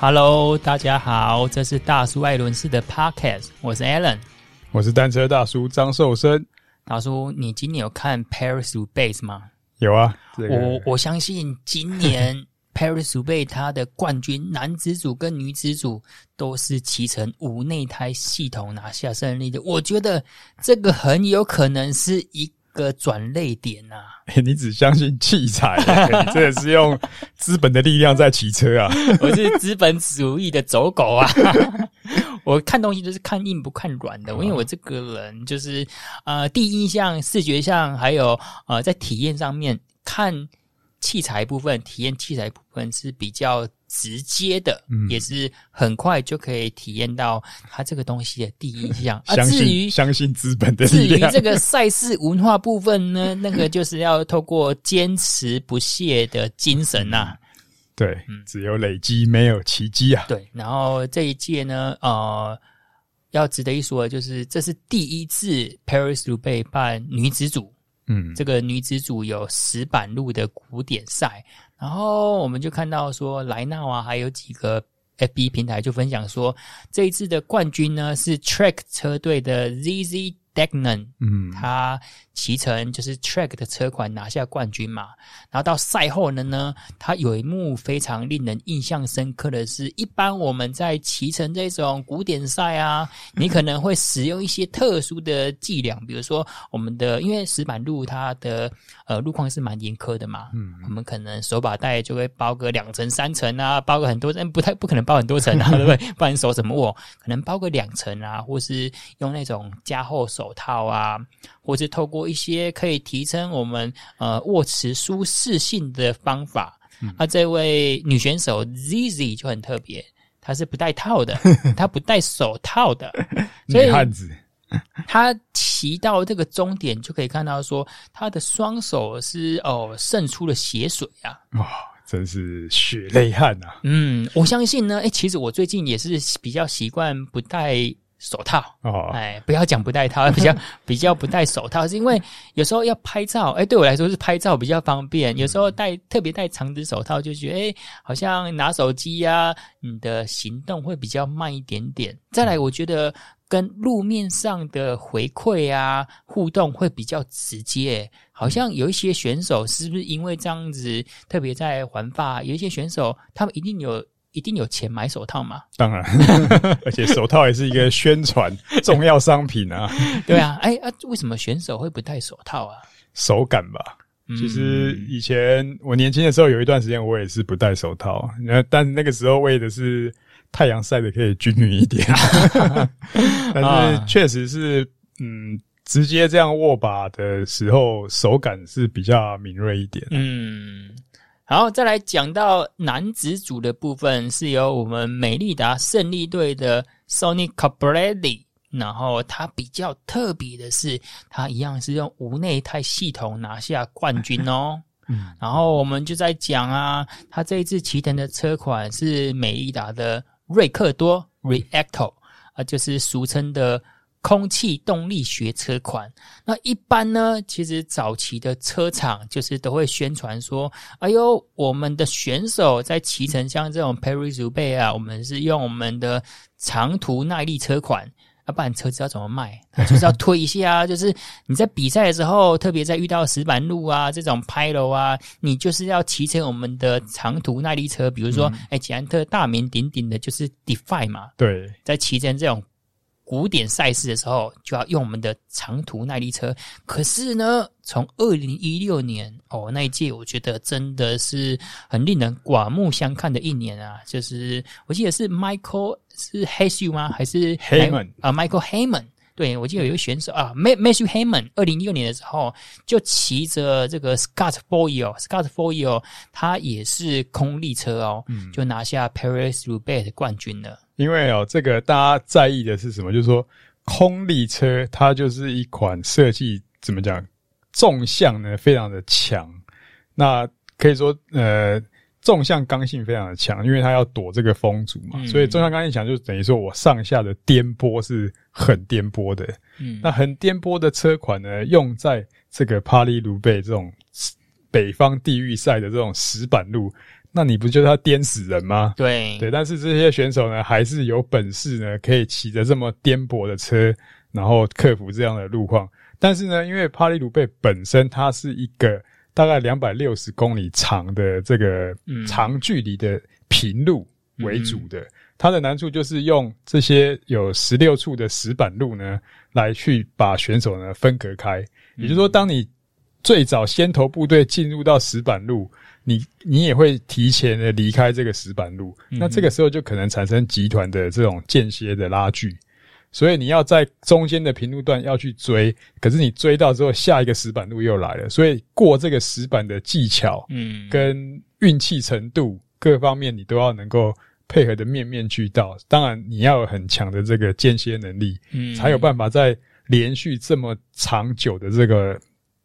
Hello，大家好，这是大叔艾伦式的 Podcast，我是 Alan，我是单车大叔张寿生。大叔，你今年有看 Paris-Roubaix 吗？有啊，这个、我我相信今年 Paris-Roubaix 它的冠军男子组跟女子组都是骑乘无内胎系统拿下胜利的。我觉得这个很有可能是一个转泪点呐、啊 欸！你只相信器材、欸，你这是用资本的力量在骑车啊！我是资本主义的走狗啊！我看东西都是看硬不看软的，因为我这个人就是呃，第一印象、视觉上，还有呃，在体验上面看器材部分，体验器材部分是比较。直接的，也是很快就可以体验到它这个东西的第一印象。啊，至于相信资本的力量，至于这个赛事文化部分呢，那个就是要透过坚持不懈的精神呐、啊。对，只有累积，没有奇迹啊。对，然后这一届呢，呃，要值得一说的就是，这是第一次 Paris-Roubaix 办女子组。嗯，这个女子组有石板路的古典赛。然后我们就看到说，莱纳啊，还有几个 FB 平台就分享说，这一次的冠军呢是 Track 车队的 ZZ Deignan，嗯，他。骑乘就是 track 的车款拿下冠军嘛，然后到赛后呢呢，他有一幕非常令人印象深刻的是，一般我们在骑乘这种古典赛啊，你可能会使用一些特殊的伎俩，比如说我们的因为石板路它的呃路况是蛮严苛的嘛，嗯，我们可能手把带就会包个两层三层啊，包个很多层，不太不可能包很多层啊，对不对？不然手怎么握？可能包个两层啊，或是用那种加厚手套啊。或是透过一些可以提升我们呃握持舒适性的方法，那、嗯啊、这位女选手 ZZ 就很特别，她是不戴套的，她不戴手套的，所以女汉子，她骑到这个终点就可以看到说，她的双手是哦渗出了血水啊，哇，真是血泪汗啊！嗯，我相信呢，诶，其实我最近也是比较习惯不戴。手套哦，哎，不要讲不戴套，比较比较不戴手套，是因为 有时候要拍照，哎，对我来说是拍照比较方便。有时候戴特别戴长指手套，就觉得哎，好像拿手机呀，你的行动会比较慢一点点。再来，我觉得跟路面上的回馈啊互动会比较直接。好像有一些选手是不是因为这样子，特别在环法，有一些选手他们一定有。一定有钱买手套吗？当然，而且手套也是一个宣传重要商品啊。对啊，哎啊，为什么选手会不戴手套啊？手感吧。其实以前我年轻的时候有一段时间我也是不戴手套，那但那个时候为的是太阳晒的可以均匀一点。但是确实是，嗯，直接这样握把的时候手感是比较敏锐一点。嗯。然后再来讲到男子组的部分，是由我们美利达胜利队的 Sonny Colbrelli。然后他比较特别的是，他一样是用无内胎系统拿下冠军哦。嗯，然后我们就在讲啊，他这一次骑乘的车款是美利达的瑞克多 Reacto 啊，就是俗称的。空气动力学车款，那一般呢，其实早期的车厂就是都会宣传说：“哎呦，我们的选手在骑乘像这种 Paris-Roubaix 啊，我们是用我们的长途耐力车款，要不然车子要怎么卖？就是要推一下啊，就是你在比赛的时候，特别在遇到石板路啊这种拍楼啊，你就是要骑乘我们的长途耐力车，比如说，哎、嗯，捷安特大名鼎鼎的就是 Defy 嘛，对，在骑乘这种。古典赛事的时候就要用我们的长途耐力车，可是呢，从二零一六年哦那一届，我觉得真的是很令人刮目相看的一年啊！就是我记得是 Michael 是 Hsu 吗？还是 Hayman 啊？Michael Hayman，对，我记得有一个选手啊，Matthew Hayman，二零一六年的时候就骑着这个 Scott Foil，Scott Foil 他也是空力车哦，嗯、就拿下 Paris-Roubaix 的冠军了。因为哦，这个大家在意的是什么？就是说，空力车它就是一款设计怎么讲，纵向呢非常的强，那可以说呃，纵向刚性非常的强，因为它要躲这个风阻嘛，嗯、所以纵向刚性强就等于说我上下的颠簸是很颠簸的。嗯，那很颠簸的车款呢，用在这个巴黎卢贝这种北方地狱赛的这种石板路。那你不就是要颠死人吗？对对，但是这些选手呢，还是有本事呢，可以骑着这么颠簸的车，然后克服这样的路况。但是呢，因为帕利鲁贝本身它是一个大概两百六十公里长的这个长距离的平路为主的，嗯、它的难处就是用这些有十六处的石板路呢，来去把选手呢分隔开。也就是说，当你最早先头部队进入到石板路，你你也会提前的离开这个石板路，嗯、那这个时候就可能产生集团的这种间歇的拉锯，所以你要在中间的平路段要去追，可是你追到之后，下一个石板路又来了，所以过这个石板的技巧，嗯，跟运气程度各方面你都要能够配合的面面俱到。当然，你要有很强的这个间歇能力，嗯，才有办法在连续这么长久的这个。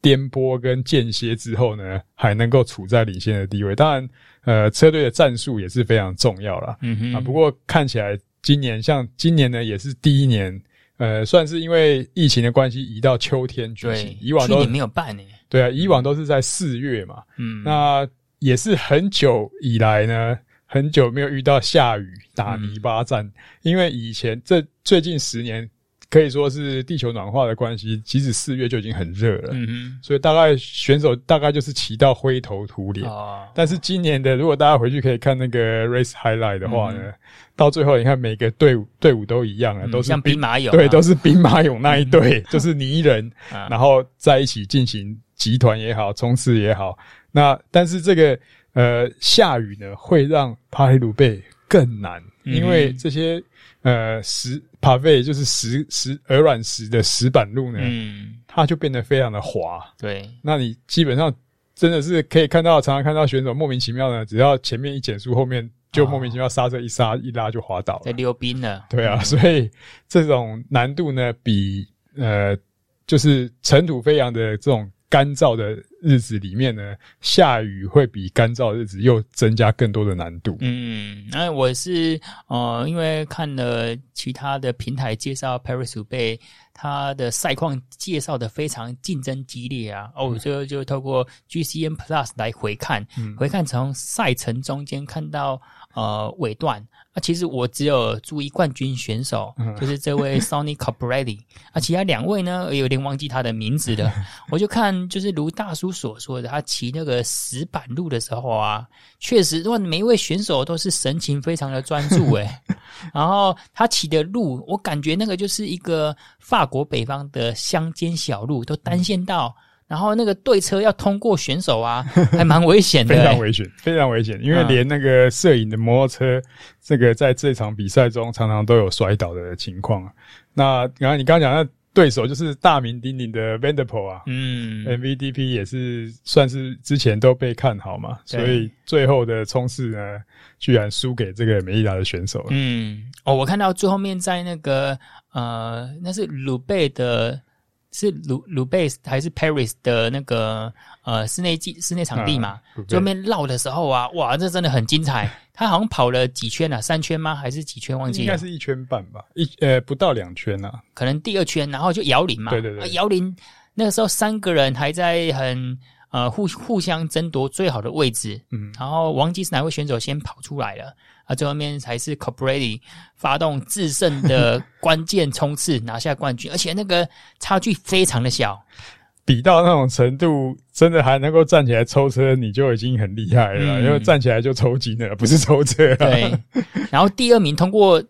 颠簸跟间歇之后呢，还能够处在领先的地位。当然，呃，车队的战术也是非常重要啦。嗯哼。啊，不过看起来今年像今年呢，也是第一年，呃，算是因为疫情的关系移到秋天举行。以往都没有办呢。对啊，以往都是在四月嘛。嗯。那也是很久以来呢，很久没有遇到下雨打泥巴战，嗯、因为以前这最近十年。可以说是地球暖化的关系，即使四月就已经很热了，嗯哼，所以大概选手大概就是骑到灰头土脸。哦，但是今年的，如果大家回去可以看那个 race highlight 的话呢，嗯、到最后你看每个队伍队伍都一样啊，都是像兵马俑，对，都是兵马俑那一队，嗯、就是泥人，啊、然后在一起进行集团也好，冲刺也好。那但是这个呃下雨呢，会让帕黑鲁贝更难，嗯、因为这些。呃，石帕费就是石石鹅卵石的石板路呢，嗯，它就变得非常的滑。对，那你基本上真的是可以看到，常常看到选手莫名其妙的，只要前面一减速，后面就莫名其妙刹车一刹一拉就滑倒了，在溜冰了。对啊，所以这种难度呢，比呃，就是尘土飞扬的这种。干燥的日子里面呢，下雨会比干燥日子又增加更多的难度。嗯，那我是呃，因为看了其他的平台介绍 Paris-Roubaix，它的赛况介绍的非常竞争激烈啊。哦，我就就透过 GCN Plus 来回看，嗯、回看从赛程中间看到呃尾段。啊，其实我只有注意冠军选手，嗯、就是这位 Sonny c o p r e t t i 啊，其他两位呢，有点忘记他的名字了。我就看，就是如大叔所说的，他骑那个石板路的时候啊，确实，哇，每一位选手都是神情非常的专注诶。然后他骑的路，我感觉那个就是一个法国北方的乡间小路，都单线道。嗯然后那个对车要通过选手啊，还蛮危险的，欸，非常危险，非常危险。因为连那个摄影的摩托车，嗯、这个在这场比赛中常常都有摔倒的情况。啊那然后你刚刚讲的对手就是大名鼎鼎的 Van der Poel 啊，嗯，MVDP 也是算是之前都被看好嘛，所以最后的冲刺呢，居然输给这个美利达的选手。嗯，哦，我看到最后面在那个呃，那是鲁贝的。是鲁鲁贝斯还是 Paris 的那个呃室内季室内场地嘛？就后面绕的时候啊，哇，这真的很精彩。他好像跑了几圈啊？三圈吗？还是几圈？忘记了。应该是一圈半吧，一呃不到两圈啊。可能第二圈，然后就摇铃嘛。对对对，摇铃那个时候三个人还在很呃互互相争夺最好的位置。嗯，然后忘记是哪位选手先跑出来了。啊，最后面才是 Colbrelli 发动制胜的关键冲刺，拿下冠军，而且那个差距非常的小，比到那种程度，真的还能够站起来抽车，你就已经很厉害了，嗯、因为站起来就抽筋了，不是抽车。对，然后第二名通过。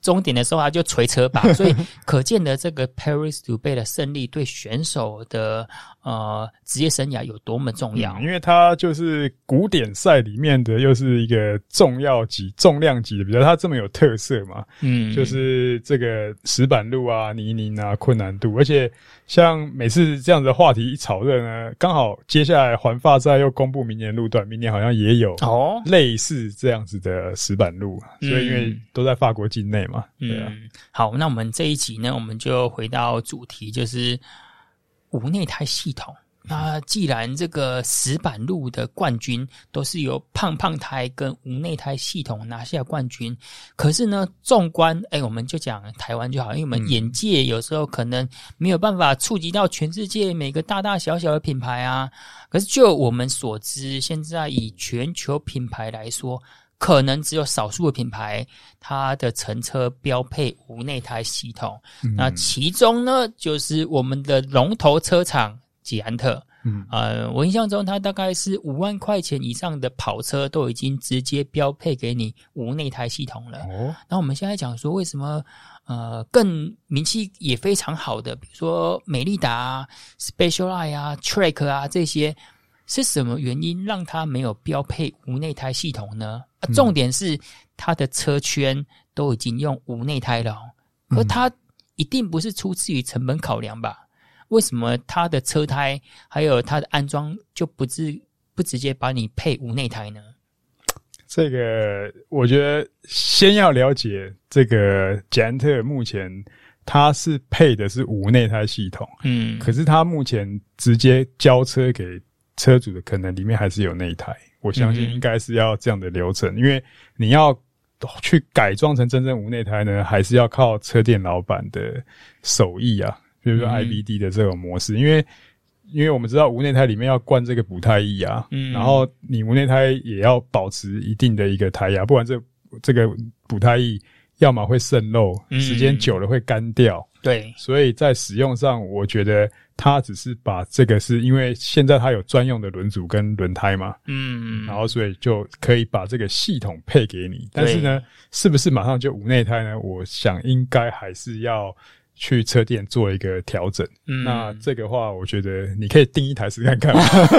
终点的时候他就捶车把，所以可见的这个 Paris-Roubaix 的胜利对选手的呃职业生涯有多么重要。嗯，因为它就是古典赛里面的又是一个重要级、重量级的比较，它这么有特色嘛，嗯，就是这个石板路啊、泥泞啊、困难度，而且。像每次这样子的话题一炒热呢，刚好接下来环法赛又公布明年路段，明年好像也有哦类似这样子的石板路，哦、所以因为都在法国境内嘛，嗯、对啊。好，那我们这一集呢，我们就回到主题，就是无内胎系统那既然这个石板路的冠军都是由胖胖胎跟无内胎系统拿下冠军，可是呢，纵观哎，我们就讲台湾就好，因为我们眼界有时候可能没有办法触及到全世界每个大大小小的品牌啊。可是就我们所知，现在以全球品牌来说。可能只有少数的品牌，它的乘车标配无内胎系统。嗯、那其中呢，就是我们的龙头车厂捷安特。嗯，呃，我印象中，它大概是五万块钱以上的跑车都已经直接标配给你无内胎系统了。哦，那我们现在讲说，为什么呃更名气也非常好的，比如说美利达啊、Specialized 啊、Track 啊这些。是什么原因让它没有标配无内胎系统呢？啊，重点是它的车圈都已经用无内胎了，可它一定不是出自于成本考量吧？为什么它的车胎还有它的安装就不直不直接把你配无内胎呢？这个我觉得先要了解这个捷安特目前它是配的是无内胎系统，嗯，可是它目前直接交车给。车主的可能里面还是有内胎，我相信应该是要这样的流程，嗯、因为你要去改装成真正无内胎呢，还是要靠车店老板的手艺啊，比如说 IBD 的这种模式，嗯、因为因为我们知道无内胎里面要灌这个补胎液啊，嗯，然后你无内胎也要保持一定的一个胎压，不然这这个补胎液要么会渗漏，时间久了会干掉，嗯、对，所以在使用上，我觉得。它只是把这个是因为现在它有专用的轮组跟轮胎嘛，嗯，然后所以就可以把这个系统配给你，但是呢，是不是马上就无内胎呢？我想应该还是要。去车店做一个调整，嗯，那这个话，我觉得你可以订一台试看看。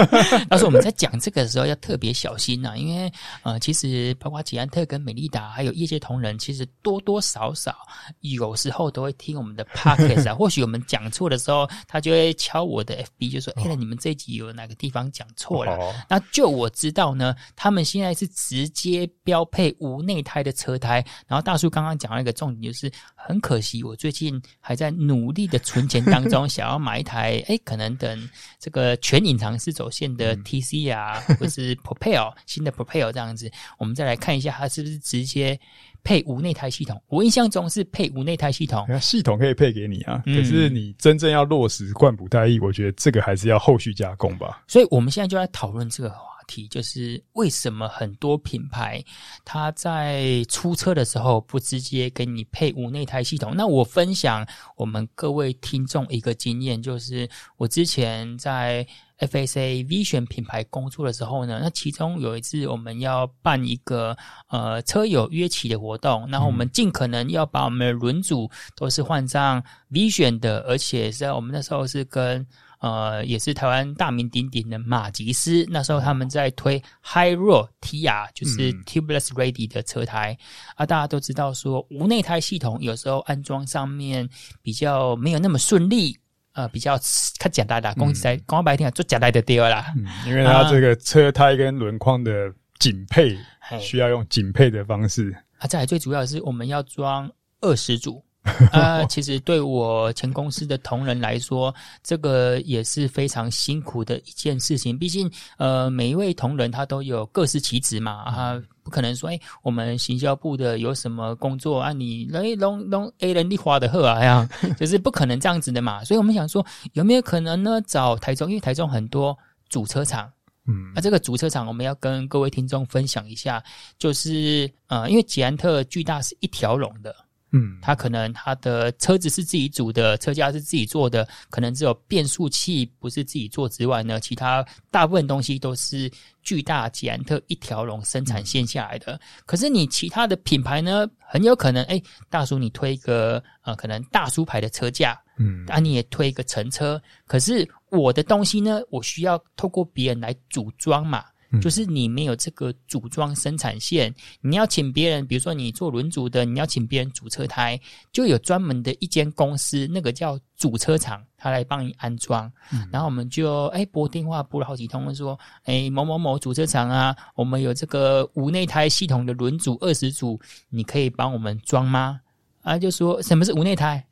但是我们在讲这个的时候要特别小心呐、啊，因为呃，其实包括捷安特跟美利达还有业界同仁，其实多多少少有时候都会听我们的 podcast 啊。或许我们讲错的时候，他就会敲我的 FB，就说：“哎、哦欸，你们这一集有哪个地方讲错了？”哦、那就我知道呢，他们现在是直接标配无内胎的车胎。然后大叔刚刚讲了一个重点，就是很可惜，我最近。还在努力的存钱当中，想要买一台，哎，可能等这个全隐藏式走线的 TC 啊，或是 Propel 新的 Propel 这样子，我们再来看一下它是不是直接配无内胎系统。我印象中是配无内胎系统，系统可以配给你啊，可是你真正要落实灌补胎液，我觉得这个还是要后续加工吧。所以我们现在就来讨论这个话。就是为什么很多品牌它在出车的时候不直接给你配无内胎系统？那我分享我们各位听众一个经验，就是我之前在 FSA Vision 品牌工作的时候呢，那其中有一次我们要办一个呃车友约骑的活动，然后我们尽可能要把我们的轮组都是换上 Vision 的，而且是在我们那时候是跟。呃，也是台湾大名鼎鼎的马吉斯，那时候他们在推 High Road TR，就是 Tubeless Ready 的车胎、嗯、啊。大家都知道说，无内胎系统有时候安装上面比较没有那么顺利，呃，比较看简单的，公司在广白天做简单的掉啦、嗯。因为它这个车胎跟轮框的紧配，需要用紧配的方式。啊，再来最主要的是我们要装二十组。啊，其实对我前公司的同仁来说，这个也是非常辛苦的一件事情。毕竟，呃，每一位同仁他都有各司其职嘛，啊，不可能说，哎，我们行销部的有什么工作啊，你来弄弄 A 人力花的货啊，呀，就是不可能这样子的嘛。所以我们想说，有没有可能呢？找台中，因为台中很多主车厂，嗯，那这个主车厂我们要跟各位听众分享一下，就是呃，因为捷安特巨大是一条龙的。嗯，他可能他的车子是自己组的，车架是自己做的，可能只有变速器不是自己做之外呢，其他大部分东西都是巨大捷安特一条龙生产线下来的。可是你其他的品牌呢，很有可能，哎，大叔你推一个呃，可能大叔牌的车架，嗯，啊你也推一个乘车，可是我的东西呢，我需要透过别人来组装嘛。就是你没有这个组装生产线，你要请别人，比如说你做轮组的，你要请别人组车胎，就有专门的一间公司，那个叫组车厂，他来帮你安装。嗯、然后我们就哎拨电话拨了好几通，说哎某某某组车厂啊，我们有这个无内胎系统的轮组二十组，你可以帮我们装吗？啊，就说什么是无内胎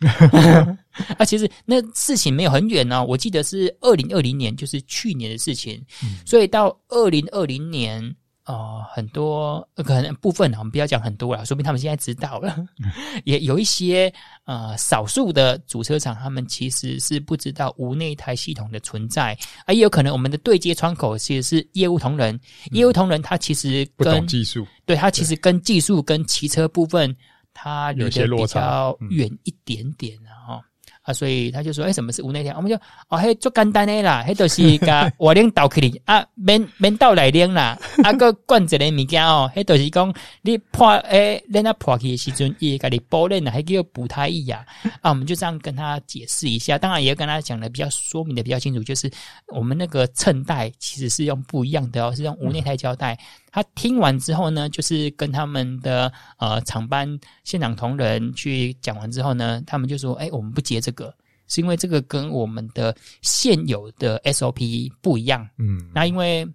啊？其实那事情没有很远哦，我记得是二零二零年，就是去年的事情。嗯、所以到二零二零年。哦，很多可能部分我们不要讲很多了，说明他们现在知道了。也有一些呃少数的主车厂，他们其实是不知道无内胎系统的存在，啊，也有可能我们的对接窗口其实是业务同仁，嗯、业务同仁他其实跟不懂技术，对他其实跟技术跟骑车部分，他离得比较远一点点啊。啊，所以他就说：“哎、欸，什么是无内胎？我们就哦，嘿，就简单的啦，嘿，都是甲 瓦楞倒去哩啊，免免倒来领啦，啊，个灌一个物件哦，嘿，都是讲你破诶，恁那破去的时阵，伊甲你补链啦，还叫补胎液呀。啊，我们就这样跟他解释一下，当然也跟他讲的比较说明的比较清楚，就是我们那个衬带其实是用不一样的哦，是用无内胎胶带。嗯”他听完之后呢，就是跟他们的呃厂班现场同仁去讲完之后呢，他们就说：“哎，我们不接这个，是因为这个跟我们的现有的 SOP 不一样。嗯，那因为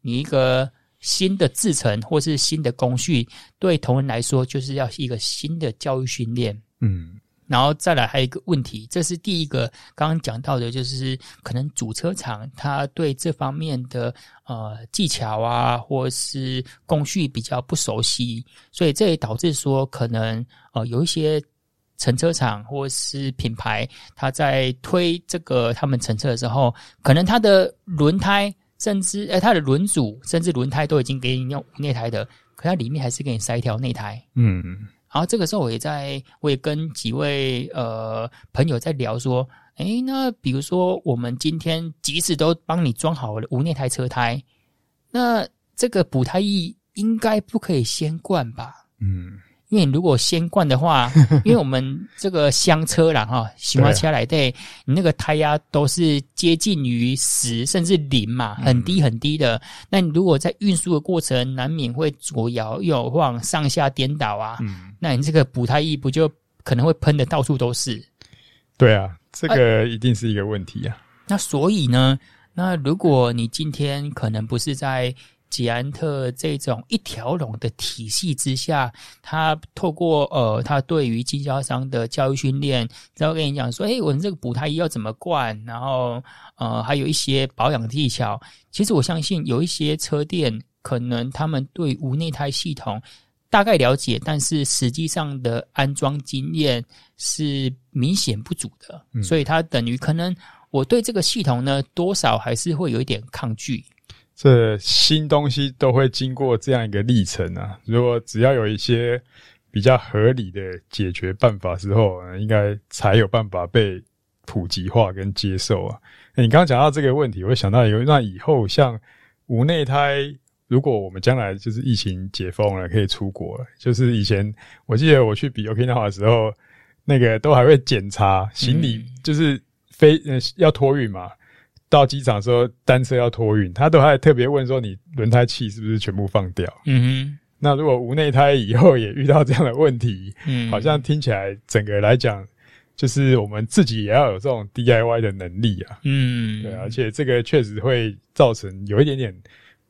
你一个新的制程或是新的工序，对同仁来说就是要一个新的教育训练。嗯。”然后再来还有一个问题，这是第一个刚刚讲到的，就是可能主车厂他对这方面的呃技巧啊，或是工序比较不熟悉，所以这也导致说可能呃有一些成车厂或是品牌，他在推这个他们成车的时候，可能他的轮胎甚至呃他的轮组甚至轮胎都已经给你用内胎的，可它里面还是给你塞一条内胎，嗯。然后这个时候，我也在，我也跟几位呃朋友在聊说，哎，那比如说我们今天即使都帮你装好了无内胎车胎，那这个补胎液应该不可以先灌吧？嗯。因为你如果先灌的话，因为我们这个厢车啦哈，喜欢车来对，你那个胎压都是接近于十甚至零嘛，很低很低的。那你如果在运输的过程，难免会左摇右晃、上下颠倒啊。嗯，那你这个补胎液不就可能会喷的到处都是？对啊，这个一定是一个问题啊。那所以呢，那如果你今天可能不是在捷安特这种一条龙的体系之下，他透过呃，他对于经销商的教育训练，然后跟你讲说，诶，我们这个补胎衣要怎么灌，然后呃，还有一些保养技巧。其实我相信有一些车店，可能他们对无内胎系统大概了解，但是实际上的安装经验是明显不足的，嗯、所以它等于可能我对这个系统呢，多少还是会有一点抗拒。这新东西都会经过这样一个历程啊！如果只要有一些比较合理的解决办法之后，应该才有办法被普及化跟接受啊。你刚刚讲到这个问题，我会想到有那以后像无内胎，如果我们将来就是疫情解封了，可以出国了，就是以前我记得我去比 Okinawa 的时候，那个都还会检查行李，就是飞呃要托运嘛。到机场说单车要托运，他都还特别问说，你轮胎气是不是全部放掉？嗯哼。那如果无内胎以后也遇到这样的问题，嗯，好像听起来整个来讲，就是我们自己也要有这种 DIY 的能力啊。嗯，对，而且这个确实会造成有一点点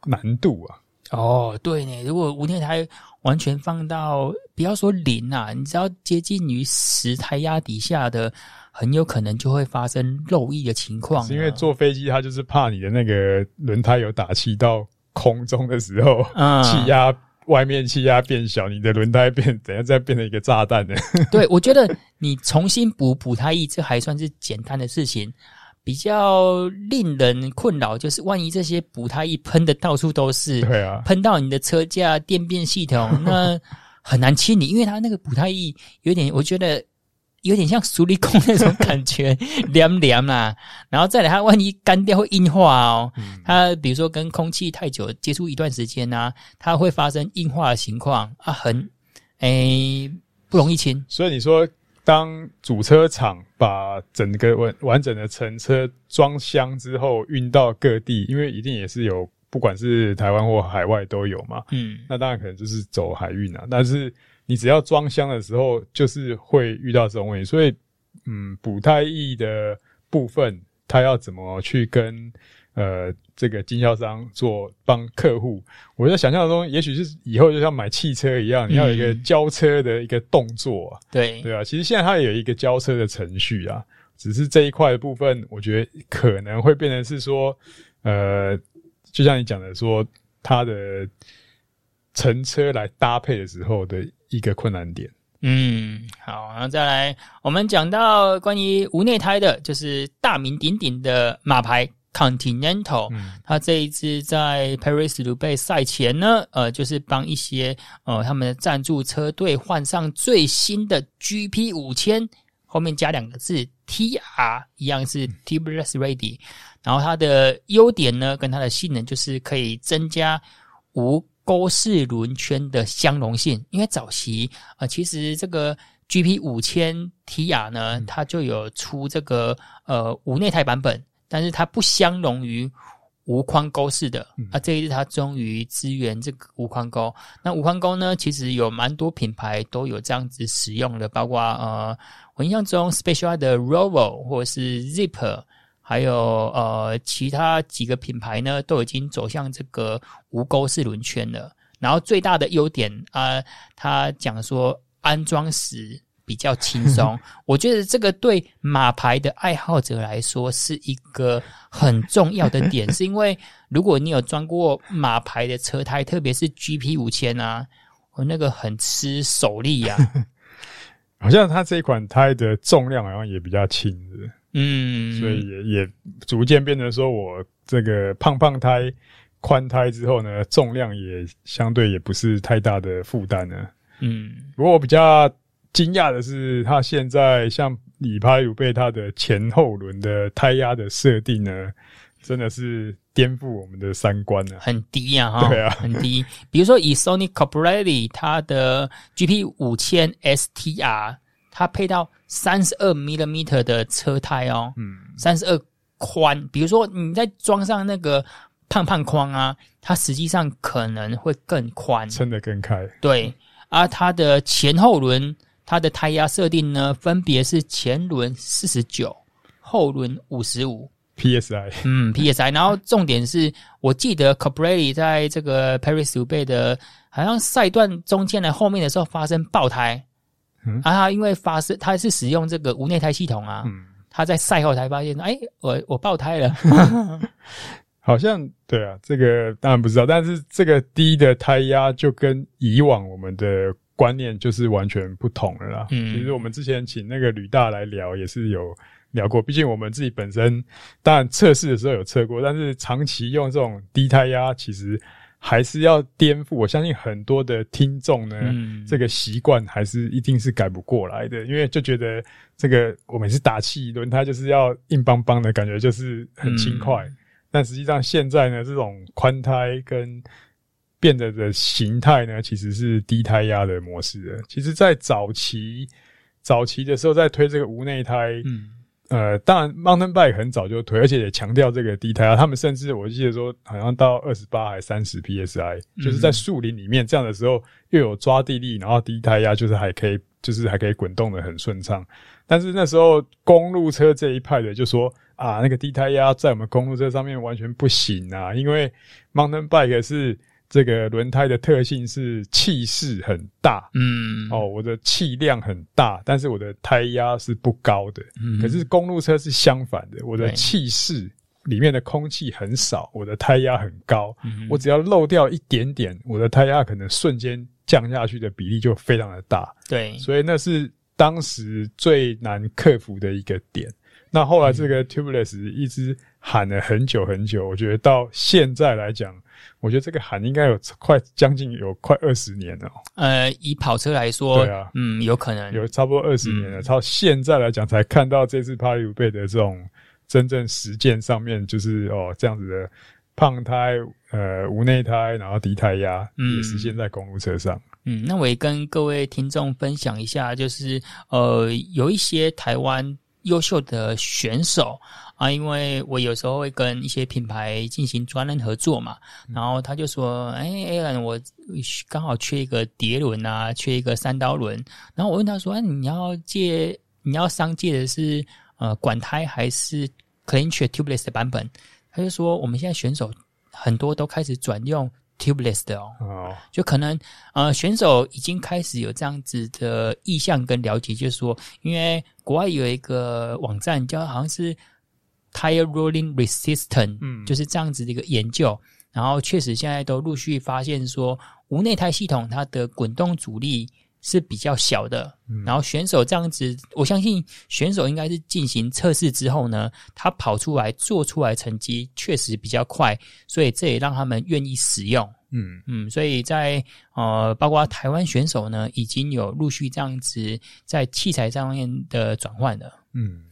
难度啊。哦，对呢，如果无内胎完全放到不要说零啊，你只要接近于十胎压底下的。很有可能就会发生漏液的情况，是因为坐飞机它就是怕你的那个轮胎有打气到空中的时候，嗯，气压外面气压变小，你的轮胎变等下再变成一个炸弹呢？对，我觉得你重新补补胎液，这还算是简单的事情。比较令人困扰就是，万一这些补胎液喷的到处都是，对啊，喷到你的车架、电变系统，那很难清理，因为它那个补胎液有点，我觉得。有点像矽利康那种感觉，凉凉啦。然后再来，它万一干掉会硬化哦。嗯、它比如说跟空气太久接触一段时间呢、啊，它会发生硬化的情况啊，很诶、欸、不容易清。所以你说，当主车厂把整个完完整的乘车装箱之后运到各地，因为一定也是有，不管是台湾或海外都有嘛。嗯，那当然可能就是走海运啊，但是。你只要装箱的时候，就是会遇到这种问题，所以，嗯，补胎液的部分，它要怎么去跟呃这个经销商做帮客户。我在想象中，也许是以后就像买汽车一样，你要有一个交车的一个动作，啊，对对啊。其实现在它也有一个交车的程序啊，只是这一块的部分，我觉得可能会变成是说，呃，就像你讲的说，它的乘车来搭配的时候的一个困难点。嗯，好，然后再来，我们讲到关于无内胎的，就是大名鼎鼎的马牌 Continental，嗯，它这一次在 Paris-Roubaix 赛前呢，呃，就是帮一些呃他们的赞助车队换上最新的 GP 五千，后面加两个字 TR，一样是 Tubeless Ready，嗯，然后它的优点呢，跟它的性能就是可以增加无勾式轮圈的相容性，因为早期呃，其实这个 GP 五千 TR 呢，它就有出这个呃无内胎版本，但是它不相容于无框钩式的。啊，这一次它终于支援这个无框钩。那无框钩呢，其实有蛮多品牌都有这样子使用的，包括呃，我印象中 Specialized 的 Roval 或者是 Zip。还有呃，其他几个品牌呢，都已经走向这个无钩式轮圈了。然后最大的优点啊、呃，他讲说安装时比较轻松。我觉得这个对马牌的爱好者来说是一个很重要的点，是因为如果你有装过马牌的车胎，特别是 GP 五千啊，我那个很吃手力呀、啊。好像它这一款胎的重量好像也比较轻的。嗯，所以也也逐渐变成说，我这个胖胖胎、宽胎之后呢，重量也相对也不是太大的负担了。嗯，不过我比较惊讶的是，它现在像以帕鲁贝它的前后轮的胎压的设定呢，真的是颠覆我们的三观了。很低呀，哈，对啊，很低。比如说以 Sony 它的 GP 五千 STR。它配到三十二 millimeter 的车胎哦，嗯，三十二宽。比如说你再装上那个胖胖框啊，它实际上可能会更宽，撑得更开。对，而它的前后轮，它的胎压设定呢，分别是前轮四十九，后轮五十五 psi。嗯，psi。然后重点是我记得 Colbrelli 在这个 Paris-Roubaix 的，好像赛段中间的后面的时候发生爆胎。嗯、啊，他因为发生，他是使用这个无内胎系统啊。嗯，他在赛后才发现，哎、欸，我我爆胎了。好像对啊，这个当然不知道，但是这个低的胎压就跟以往我们的观念就是完全不同了啦。嗯，其实我们之前请那个吕大来聊也是有聊过，毕竟我们自己本身当然测试的时候有测过，但是长期用这种低胎压，其实。还是要颠覆，我相信很多的听众呢，嗯、这个习惯还是一定是改不过来的，因为就觉得这个我每次打气轮胎就是要硬邦邦的感觉，就是很轻快。嗯、但实际上现在呢，这种宽胎跟变得的形态呢，其实是低胎压的模式的。其实，在早期早期的时候，在推这个无内胎，嗯。呃，当然，Mountain Bike 很早就推，而且也强调这个低胎压。他们甚至我记得说，好像到二十八还三十 PSI，就是在树林里面这样的时候，又有抓地力，然后低胎压就是还可以，就是还可以滚动的很顺畅。但是那时候公路车这一派的就说啊，那个低胎压在我们公路车上面完全不行啊，因为 Mountain Bike 是。这个轮胎的特性是气势很大，嗯，哦，我的气量很大，但是我的胎压是不高的。嗯，可是公路车是相反的，我的气势里面的空气很少，我的胎压很高。嗯，我只要漏掉一点点，我的胎压可能瞬间降下去的比例就非常的大。对，所以那是当时最难克服的一个点。那后来这个 Tubeless 一直喊了很久很久，我觉得到现在来讲。我觉得这个喊应该有快将近有快二十年了。呃，以跑车来说，对啊，嗯，有可能有差不多二十年了。到、嗯、现在来讲，才看到这次帕里鲁贝的这种真正实践上面，就是哦这样子的胖胎，呃，无内胎，然后低胎压，嗯，也实现在公路车上。嗯，那我也跟各位听众分享一下，就是呃，有一些台湾。优秀的选手啊，因为我有时候会跟一些品牌进行专人合作嘛，然后他就说：“哎，Alan，我刚好缺一个碟轮啊，缺一个三刀轮。”然后我问他说：“哎，你要借，你要商借的是呃管胎还是 Clean Tread Tubeless 的版本？”他就说我们现在选手很多都开始转用 tubeless 的哦，哦。就可能呃选手已经开始有这样子的意向跟了解，就是说，因为国外有一个网站叫好像是 tire rolling resistant，嗯，就是这样子的一个研究，然后确实现在都陆续发现说无内胎系统它的滚动阻力。是比较小的，然后选手这样子，我相信选手应该是进行测试之后呢，他跑出来做出来成绩确实比较快，所以这也让他们愿意使用。嗯嗯，所以在呃，包括台湾选手呢，已经有陆续这样子在器材上面的转换了。嗯，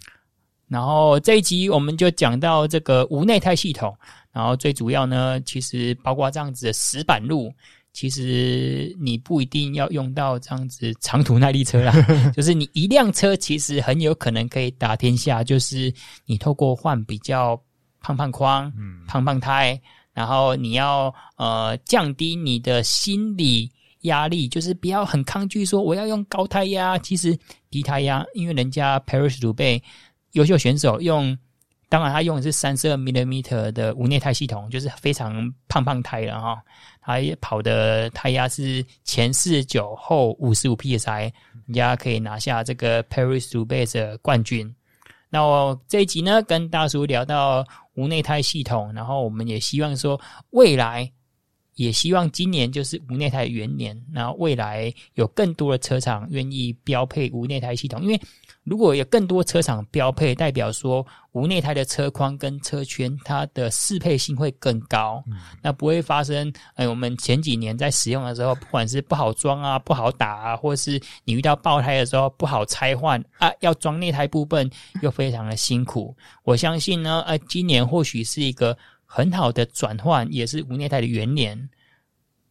然后这一集我们就讲到这个无内胎系统，然后最主要呢，其实包括这样子的石板路。其实你不一定要用到这样子长途耐力车啦，就是你一辆车其实很有可能可以打天下。就是你透过换比较胖胖框、胖胖胎，然后你要呃降低你的心理压力，就是不要很抗拒说我要用高胎压，其实低胎压，因为人家 Paris 鲁贝优秀选手用。当然，他用的是三十二 millimeter 的无内胎系统，就是非常胖胖胎了哈。他也跑的胎压是前四十九后五十五 psi，人家可以拿下这个 Paris to base 的冠军。那我这一集呢，跟大叔聊到无内胎系统，然后我们也希望说，未来也希望今年就是无内胎元年，然后未来有更多的车厂愿意标配无内胎系统，因为。如果有更多车厂标配，代表说无内胎的车框跟车圈，它的适配性会更高，嗯、那不会发生。哎，我们前几年在使用的时候，不管是不好装啊、不好打啊，或是你遇到爆胎的时候不好拆换啊，要装内胎部分又非常的辛苦。我相信呢，呃，今年或许是一个很好的转换，也是无内胎的元年。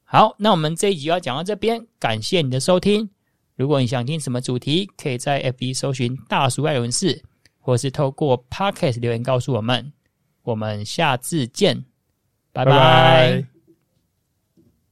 好，那我们这一集要讲到这边，感谢你的收听。如果你想听什么主题，可以在 FB 搜寻“大叔爱文士”，或是透过 Podcast 留言告诉我们。我们下次见，拜拜。